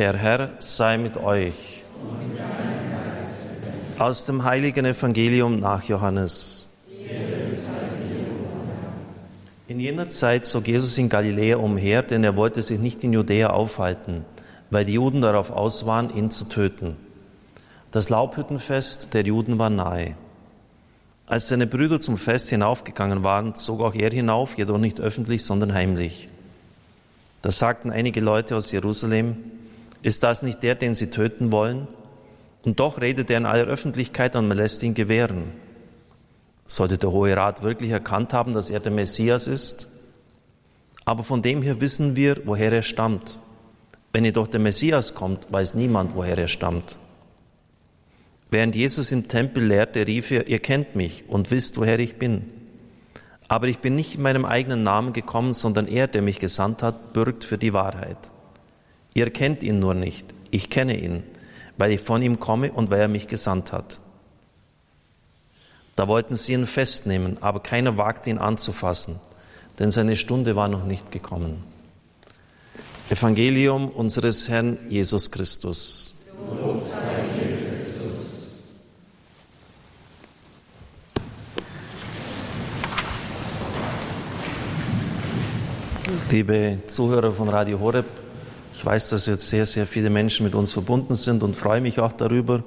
Der Herr sei mit euch. Aus dem heiligen Evangelium nach Johannes. In jener Zeit zog Jesus in Galiläa umher, denn er wollte sich nicht in Judäa aufhalten, weil die Juden darauf aus waren, ihn zu töten. Das Laubhüttenfest der Juden war nahe. Als seine Brüder zum Fest hinaufgegangen waren, zog auch er hinauf, jedoch nicht öffentlich, sondern heimlich. Da sagten einige Leute aus Jerusalem, ist das nicht der, den sie töten wollen? Und doch redet er in aller Öffentlichkeit und man lässt ihn gewähren. Sollte der Hohe Rat wirklich erkannt haben, dass er der Messias ist? Aber von dem her wissen wir, woher er stammt. Wenn jedoch der Messias kommt, weiß niemand, woher er stammt. Während Jesus im Tempel lehrte, rief er, ihr kennt mich und wisst, woher ich bin. Aber ich bin nicht in meinem eigenen Namen gekommen, sondern er, der mich gesandt hat, bürgt für die Wahrheit. Ihr kennt ihn nur nicht, ich kenne ihn, weil ich von ihm komme und weil er mich gesandt hat. Da wollten sie ihn festnehmen, aber keiner wagte ihn anzufassen, denn seine Stunde war noch nicht gekommen. Evangelium unseres Herrn Jesus Christus. Liebe Zuhörer von Radio Horeb, ich weiß, dass jetzt sehr, sehr viele Menschen mit uns verbunden sind und freue mich auch darüber.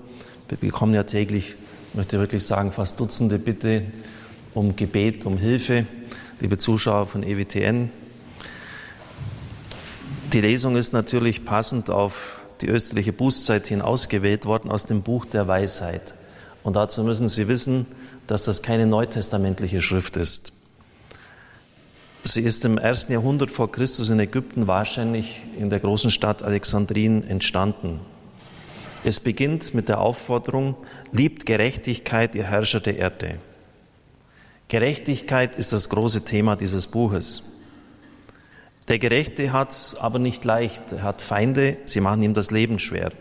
Wir bekommen ja täglich, ich möchte wirklich sagen, fast Dutzende Bitte um Gebet, um Hilfe. Liebe Zuschauer von EWTN. Die Lesung ist natürlich passend auf die österliche Bußzeit hin ausgewählt worden aus dem Buch der Weisheit. Und dazu müssen Sie wissen, dass das keine neutestamentliche Schrift ist. Sie ist im ersten Jahrhundert vor Christus in Ägypten wahrscheinlich in der großen Stadt Alexandrien entstanden. Es beginnt mit der Aufforderung, liebt Gerechtigkeit, ihr Herrscher der Erde. Gerechtigkeit ist das große Thema dieses Buches. Der Gerechte hat es aber nicht leicht. Er hat Feinde, sie machen ihm das Leben schwer.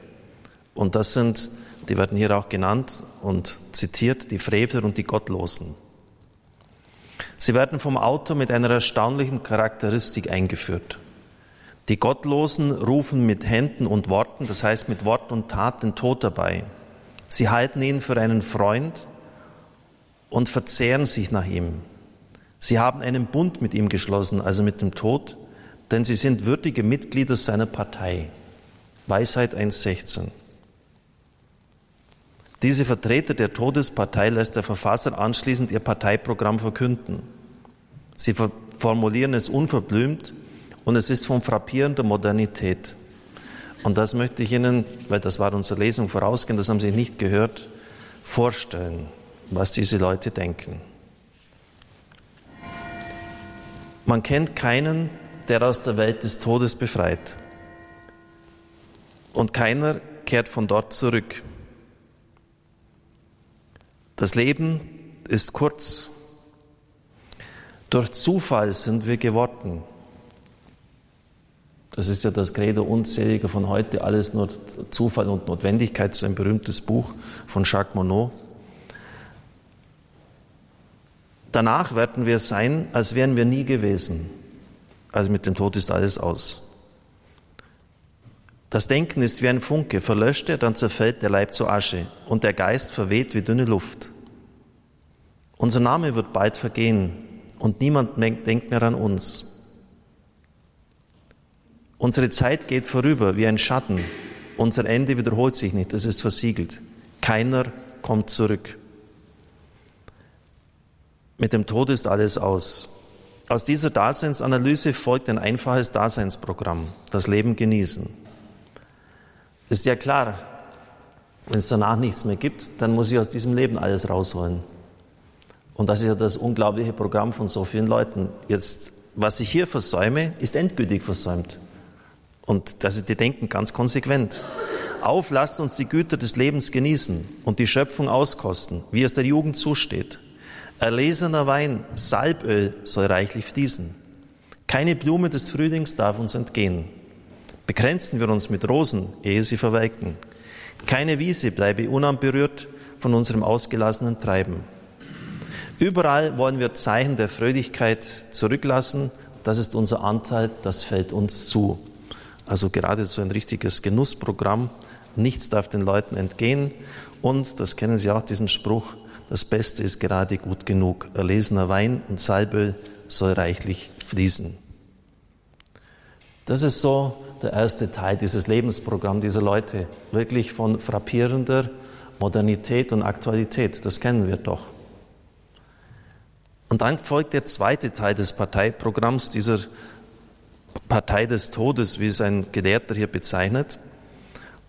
Und das sind, die werden hier auch genannt und zitiert, die Frevler und die Gottlosen. Sie werden vom Autor mit einer erstaunlichen Charakteristik eingeführt. Die Gottlosen rufen mit Händen und Worten, das heißt mit Wort und Tat, den Tod dabei. Sie halten ihn für einen Freund und verzehren sich nach ihm. Sie haben einen Bund mit ihm geschlossen, also mit dem Tod, denn sie sind würdige Mitglieder seiner Partei. Weisheit 1.16. Diese Vertreter der Todespartei lässt der Verfasser anschließend ihr Parteiprogramm verkünden. Sie formulieren es unverblümt und es ist von frappierender Modernität. Und das möchte ich Ihnen, weil das war unsere Lesung vorausgehend, das haben Sie nicht gehört, vorstellen, was diese Leute denken. Man kennt keinen, der aus der Welt des Todes befreit. Und keiner kehrt von dort zurück. Das Leben ist kurz. Durch Zufall sind wir geworden. Das ist ja das Credo unzähliger von heute, alles nur Zufall und Notwendigkeit, so ein berühmtes Buch von Jacques Monod. Danach werden wir sein, als wären wir nie gewesen. Also mit dem Tod ist alles aus. Das Denken ist wie ein Funke, verlöscht er, dann zerfällt der Leib zu Asche und der Geist verweht wie dünne Luft. Unser Name wird bald vergehen und niemand denkt mehr an uns. Unsere Zeit geht vorüber wie ein Schatten. Unser Ende wiederholt sich nicht, es ist versiegelt. Keiner kommt zurück. Mit dem Tod ist alles aus. Aus dieser Daseinsanalyse folgt ein einfaches Daseinsprogramm, das Leben genießen. Ist ja klar, wenn es danach nichts mehr gibt, dann muss ich aus diesem Leben alles rausholen. Und das ist ja das unglaubliche Programm von so vielen Leuten. Jetzt, was ich hier versäume, ist endgültig versäumt. Und das ist, die denken ganz konsequent. Auf, lasst uns die Güter des Lebens genießen und die Schöpfung auskosten, wie es der Jugend zusteht. Erlesener Wein, Salböl soll reichlich fließen. Keine Blume des Frühlings darf uns entgehen. Begrenzen wir uns mit Rosen, ehe sie verwelken. Keine Wiese bleibe unanberührt von unserem ausgelassenen Treiben. Überall wollen wir Zeichen der Fröhlichkeit zurücklassen. Das ist unser Anteil, das fällt uns zu. Also gerade so ein richtiges Genussprogramm. Nichts darf den Leuten entgehen. Und, das kennen Sie auch, diesen Spruch, das Beste ist gerade gut genug. Erlesener Wein und Salböl soll reichlich fließen. Das ist so der erste Teil dieses Lebensprogramms dieser Leute. Wirklich von frappierender Modernität und Aktualität. Das kennen wir doch. Und dann folgt der zweite Teil des Parteiprogramms, dieser Partei des Todes, wie es ein Gelehrter hier bezeichnet.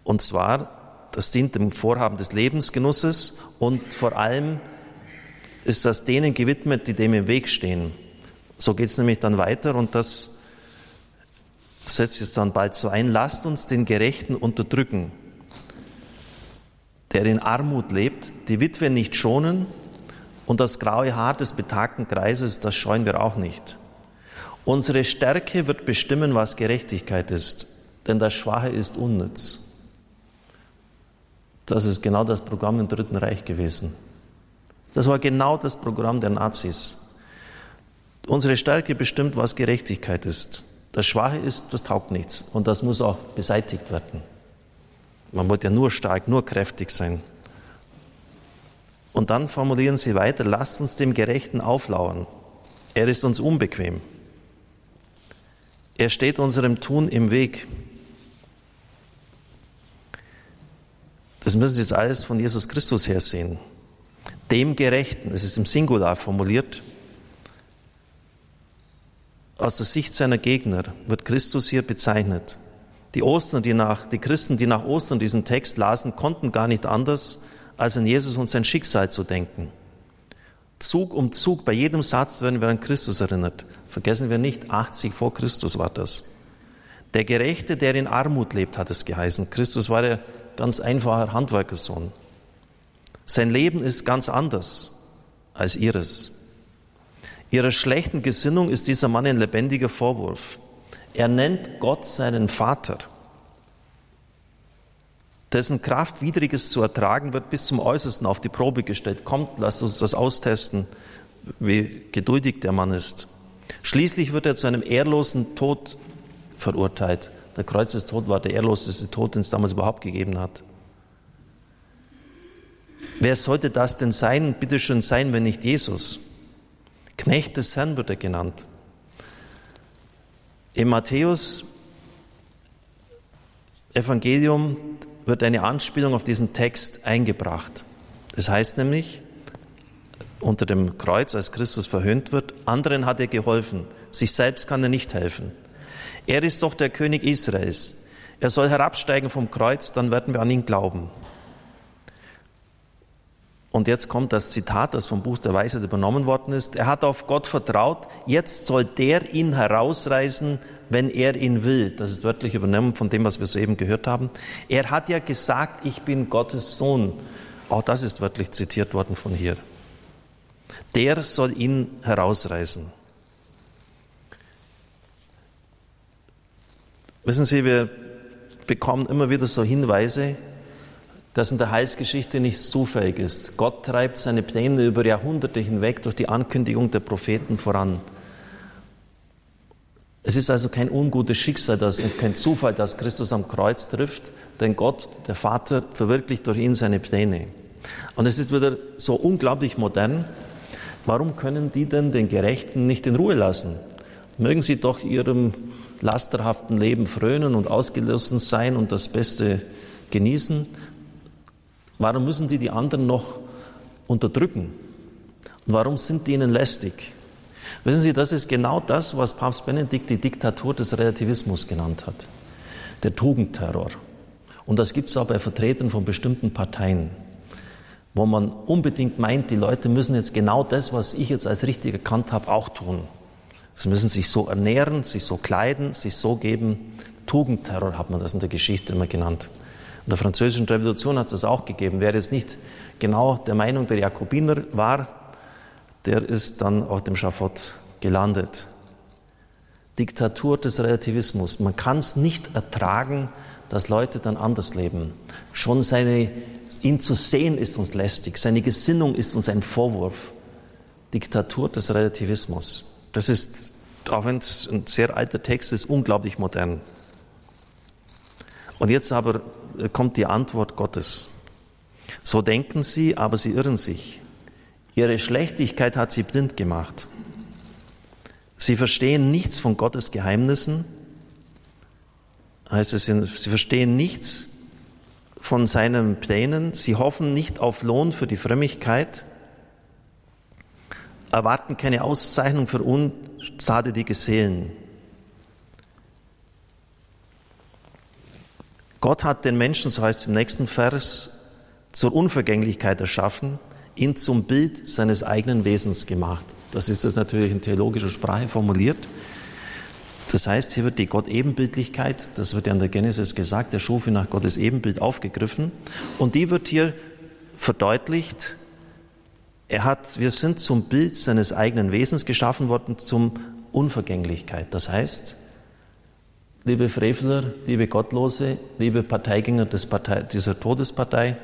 Und zwar, das dient dem Vorhaben des Lebensgenusses und vor allem ist das denen gewidmet, die dem im Weg stehen. So geht es nämlich dann weiter und das setzt jetzt dann bald so ein. Lasst uns den Gerechten unterdrücken, der in Armut lebt, die Witwe nicht schonen und das graue Haar des betagten Kreises, das scheuen wir auch nicht. Unsere Stärke wird bestimmen, was Gerechtigkeit ist, denn das Schwache ist unnütz. Das ist genau das Programm im Dritten Reich gewesen. Das war genau das Programm der Nazis. Unsere Stärke bestimmt, was Gerechtigkeit ist. Das Schwache ist, das taugt nichts und das muss auch beseitigt werden. Man wollte ja nur stark, nur kräftig sein. Und dann formulieren sie weiter, lasst uns dem Gerechten auflauern. Er ist uns unbequem. Er steht unserem Tun im Weg. Das müssen Sie jetzt alles von Jesus Christus her sehen. Dem Gerechten, es ist im Singular formuliert, aus der Sicht seiner Gegner wird Christus hier bezeichnet. Die Ostern, die nach, die Christen, die nach Ostern diesen Text lasen, konnten gar nicht anders, als an Jesus und sein Schicksal zu denken. Zug um Zug, bei jedem Satz werden wir an Christus erinnert. Vergessen wir nicht, 80 vor Christus war das. Der Gerechte, der in Armut lebt, hat es geheißen. Christus war der ganz einfacher Handwerkersohn. Sein Leben ist ganz anders als ihres. Ihrer schlechten Gesinnung ist dieser Mann ein lebendiger Vorwurf. Er nennt Gott seinen Vater, dessen Kraft Widriges zu ertragen wird bis zum Äußersten auf die Probe gestellt. Kommt, lasst uns das austesten, wie geduldig der Mann ist. Schließlich wird er zu einem ehrlosen Tod verurteilt. Der Kreuzestod war der ehrloseste Tod, den es damals überhaupt gegeben hat. Wer sollte das denn sein, bitteschön sein, wenn nicht Jesus? Knecht des Herrn wird er genannt. Im Matthäus Evangelium wird eine Anspielung auf diesen Text eingebracht. Es heißt nämlich, unter dem Kreuz, als Christus verhöhnt wird, anderen hat er geholfen, sich selbst kann er nicht helfen. Er ist doch der König Israels. Er soll herabsteigen vom Kreuz, dann werden wir an ihn glauben. Und jetzt kommt das Zitat, das vom Buch der Weisheit übernommen worden ist. Er hat auf Gott vertraut, jetzt soll der ihn herausreißen, wenn er ihn will. Das ist wörtlich übernommen von dem, was wir soeben gehört haben. Er hat ja gesagt, ich bin Gottes Sohn. Auch das ist wörtlich zitiert worden von hier. Der soll ihn herausreißen. Wissen Sie, wir bekommen immer wieder so Hinweise, dass in der Heilsgeschichte nichts zufällig ist. Gott treibt seine Pläne über Jahrhunderte hinweg durch die Ankündigung der Propheten voran. Es ist also kein ungutes Schicksal das, und kein Zufall, dass Christus am Kreuz trifft, denn Gott, der Vater, verwirklicht durch ihn seine Pläne. Und es ist wieder so unglaublich modern. Warum können die denn den Gerechten nicht in Ruhe lassen? Mögen sie doch ihrem lasterhaften Leben frönen und ausgelassen sein und das Beste genießen. Warum müssen die die anderen noch unterdrücken? Und warum sind die ihnen lästig? Wissen Sie, das ist genau das, was Papst Benedikt die Diktatur des Relativismus genannt hat. Der Tugendterror. Und das gibt es auch bei Vertretern von bestimmten Parteien, wo man unbedingt meint, die Leute müssen jetzt genau das, was ich jetzt als richtig erkannt habe, auch tun. Sie müssen sich so ernähren, sich so kleiden, sich so geben. Tugendterror hat man das in der Geschichte immer genannt. In der französischen Revolution hat es das auch gegeben. Wer jetzt nicht genau der Meinung der Jakobiner war, der ist dann auf dem Schafott gelandet. Diktatur des Relativismus. Man kann es nicht ertragen, dass Leute dann anders leben. Schon seine, ihn zu sehen ist uns lästig. Seine Gesinnung ist uns ein Vorwurf. Diktatur des Relativismus. Das ist, auch wenn es ein sehr alter Text ist, unglaublich modern. Und jetzt aber kommt die Antwort Gottes. So denken sie, aber sie irren sich. Ihre Schlechtigkeit hat sie blind gemacht. Sie verstehen nichts von Gottes Geheimnissen, heißt es, sie verstehen nichts von seinen Plänen, sie hoffen nicht auf Lohn für die Frömmigkeit, erwarten keine Auszeichnung für unzadelige Seelen. Gott hat den Menschen, so heißt es im nächsten Vers, zur Unvergänglichkeit erschaffen, ihn zum Bild seines eigenen Wesens gemacht. Das ist das natürlich in theologischer Sprache formuliert. Das heißt, hier wird die Gott-Ebenbildlichkeit, das wird ja in der Genesis gesagt, der schuf nach Gottes Ebenbild aufgegriffen. Und die wird hier verdeutlicht. Er hat, wir sind zum Bild seines eigenen Wesens geschaffen worden, zum Unvergänglichkeit. Das heißt, liebe Frevler, liebe Gottlose, liebe Parteigänger Partei, dieser Todespartei,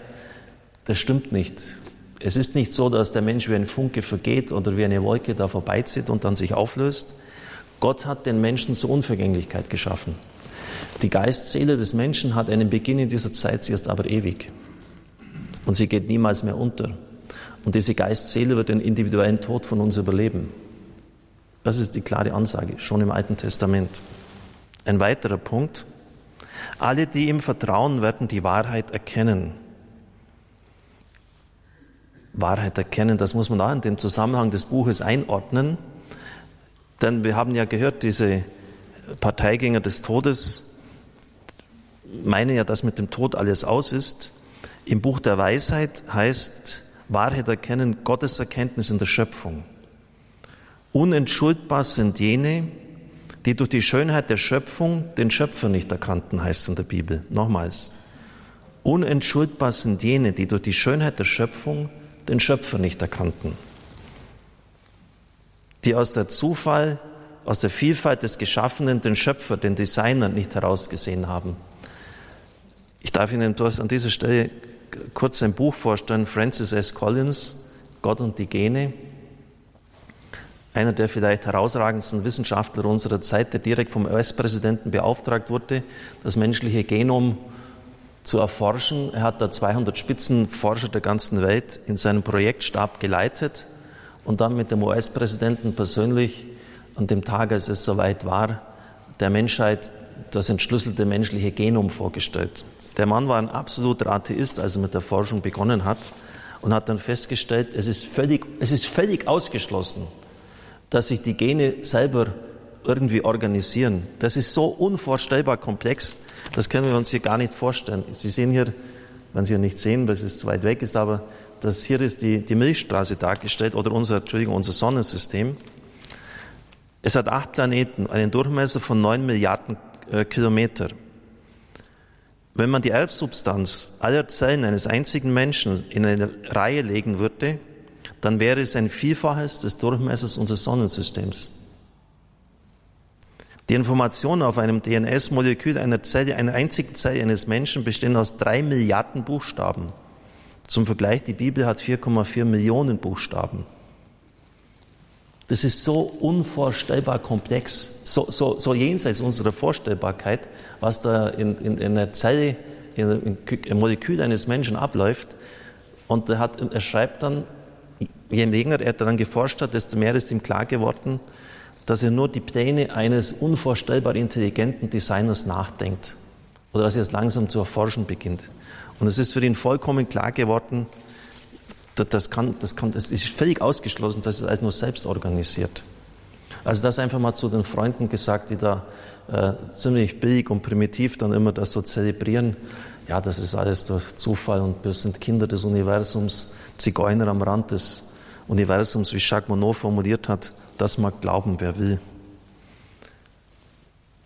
das stimmt nicht. Es ist nicht so, dass der Mensch wie ein Funke vergeht oder wie eine Wolke da vorbeizieht und dann sich auflöst. Gott hat den Menschen zur Unvergänglichkeit geschaffen. Die Geistseele des Menschen hat einen Beginn in dieser Zeit, sie ist aber ewig. Und sie geht niemals mehr unter. Und diese Geistseele wird den individuellen Tod von uns überleben. Das ist die klare Ansage, schon im Alten Testament. Ein weiterer Punkt. Alle, die ihm vertrauen, werden die Wahrheit erkennen. Wahrheit erkennen, das muss man auch in dem Zusammenhang des Buches einordnen. Denn wir haben ja gehört, diese Parteigänger des Todes meinen ja, dass mit dem Tod alles aus ist. Im Buch der Weisheit heißt Wahrheit erkennen, Gottes Erkenntnis in der Schöpfung. Unentschuldbar sind jene, die durch die Schönheit der Schöpfung den Schöpfer nicht erkannten, heißt es in der Bibel. Nochmals. Unentschuldbar sind jene, die durch die Schönheit der Schöpfung den Schöpfer nicht erkannten. Die aus der Zufall, aus der Vielfalt des Geschaffenen den Schöpfer, den Designer nicht herausgesehen haben. Ich darf Ihnen an dieser Stelle kurz ein Buch vorstellen, Francis S. Collins, Gott und die Gene. Einer der vielleicht herausragendsten Wissenschaftler unserer Zeit, der direkt vom US-Präsidenten beauftragt wurde, das menschliche Genom zu erforschen. Er hat da 200 Spitzenforscher der ganzen Welt in seinem Projektstab geleitet und dann mit dem US-Präsidenten persönlich an dem Tag, als es soweit war, der Menschheit das entschlüsselte menschliche Genom vorgestellt. Der Mann war ein absoluter Atheist, als er mit der Forschung begonnen hat und hat dann festgestellt, es ist völlig, es ist völlig ausgeschlossen, dass sich die Gene selber irgendwie organisieren. Das ist so unvorstellbar komplex, das können wir uns hier gar nicht vorstellen. Sie sehen hier, wenn Sie hier nicht sehen, weil es zu weit weg ist, aber das hier ist die, die Milchstraße dargestellt oder unser, Entschuldigung, unser Sonnensystem. Es hat acht Planeten, einen Durchmesser von neun Milliarden äh, Kilometer. Wenn man die Erbsubstanz aller Zellen eines einzigen Menschen in eine Reihe legen würde, dann wäre es ein Vielfaches des Durchmessers unseres Sonnensystems. Die Informationen auf einem DNS-Molekül einer Zelle, einer einzigen Zelle eines Menschen bestehen aus drei Milliarden Buchstaben. Zum Vergleich, die Bibel hat 4,4 Millionen Buchstaben. Das ist so unvorstellbar komplex, so, so, so jenseits unserer Vorstellbarkeit, was da in, in, in einer Zelle, in einem Molekül eines Menschen abläuft. Und er, hat, er schreibt dann, je länger er daran geforscht hat, desto mehr ist ihm klar geworden, dass er nur die Pläne eines unvorstellbar intelligenten Designers nachdenkt oder dass er es langsam zu erforschen beginnt. Und es ist für ihn vollkommen klar geworden, das, kann, das, kann, das ist völlig ausgeschlossen, dass es alles nur selbst organisiert. Also das einfach mal zu den Freunden gesagt, die da äh, ziemlich billig und primitiv dann immer das so zelebrieren. Ja, das ist alles durch Zufall und wir sind Kinder des Universums, Zigeuner am Rand des Universums, wie Jacques Monod formuliert hat. Das mag glauben, wer will.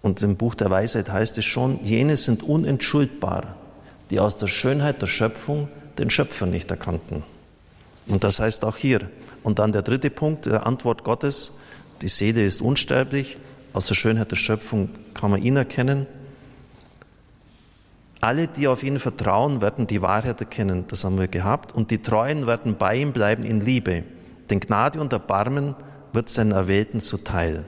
Und im Buch der Weisheit heißt es schon, jene sind unentschuldbar, die aus der Schönheit der Schöpfung den Schöpfer nicht erkannten. Und das heißt auch hier. Und dann der dritte Punkt der Antwort Gottes, die Seele ist unsterblich, aus der Schönheit der Schöpfung kann man ihn erkennen. Alle, die auf ihn vertrauen, werden die Wahrheit erkennen, das haben wir gehabt, und die Treuen werden bei ihm bleiben in Liebe. Denn Gnade und Erbarmen wird seinen Erwählten zuteil.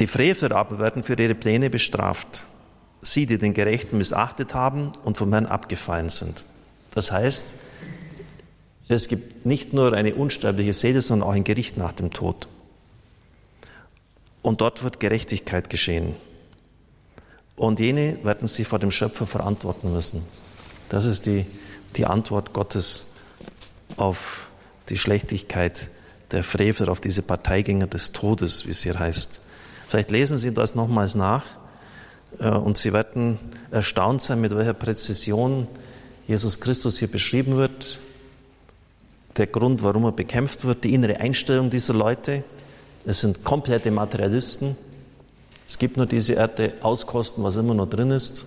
Die Frevler aber werden für ihre Pläne bestraft. Sie, die den Gerechten missachtet haben und vom Herrn abgefallen sind. Das heißt, es gibt nicht nur eine unsterbliche Seele, sondern auch ein Gericht nach dem Tod. Und dort wird Gerechtigkeit geschehen. Und jene werden sich vor dem Schöpfer verantworten müssen. Das ist die, die Antwort Gottes auf die Schlechtigkeit der Frevel, auf diese Parteigänger des Todes, wie es hier heißt. Vielleicht lesen Sie das nochmals nach äh, und Sie werden erstaunt sein, mit welcher Präzision Jesus Christus hier beschrieben wird. Der Grund, warum er bekämpft wird, die innere Einstellung dieser Leute. Es sind komplette Materialisten. Es gibt nur diese Erde auskosten, was immer noch drin ist.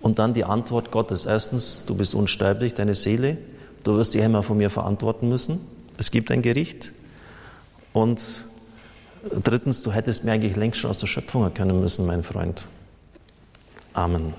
Und dann die Antwort Gottes. Erstens, du bist unsterblich, deine Seele. Du wirst die Hämmer von mir verantworten müssen. Es gibt ein Gericht. Und drittens, du hättest mir eigentlich längst schon aus der Schöpfung erkennen müssen, mein Freund. Amen.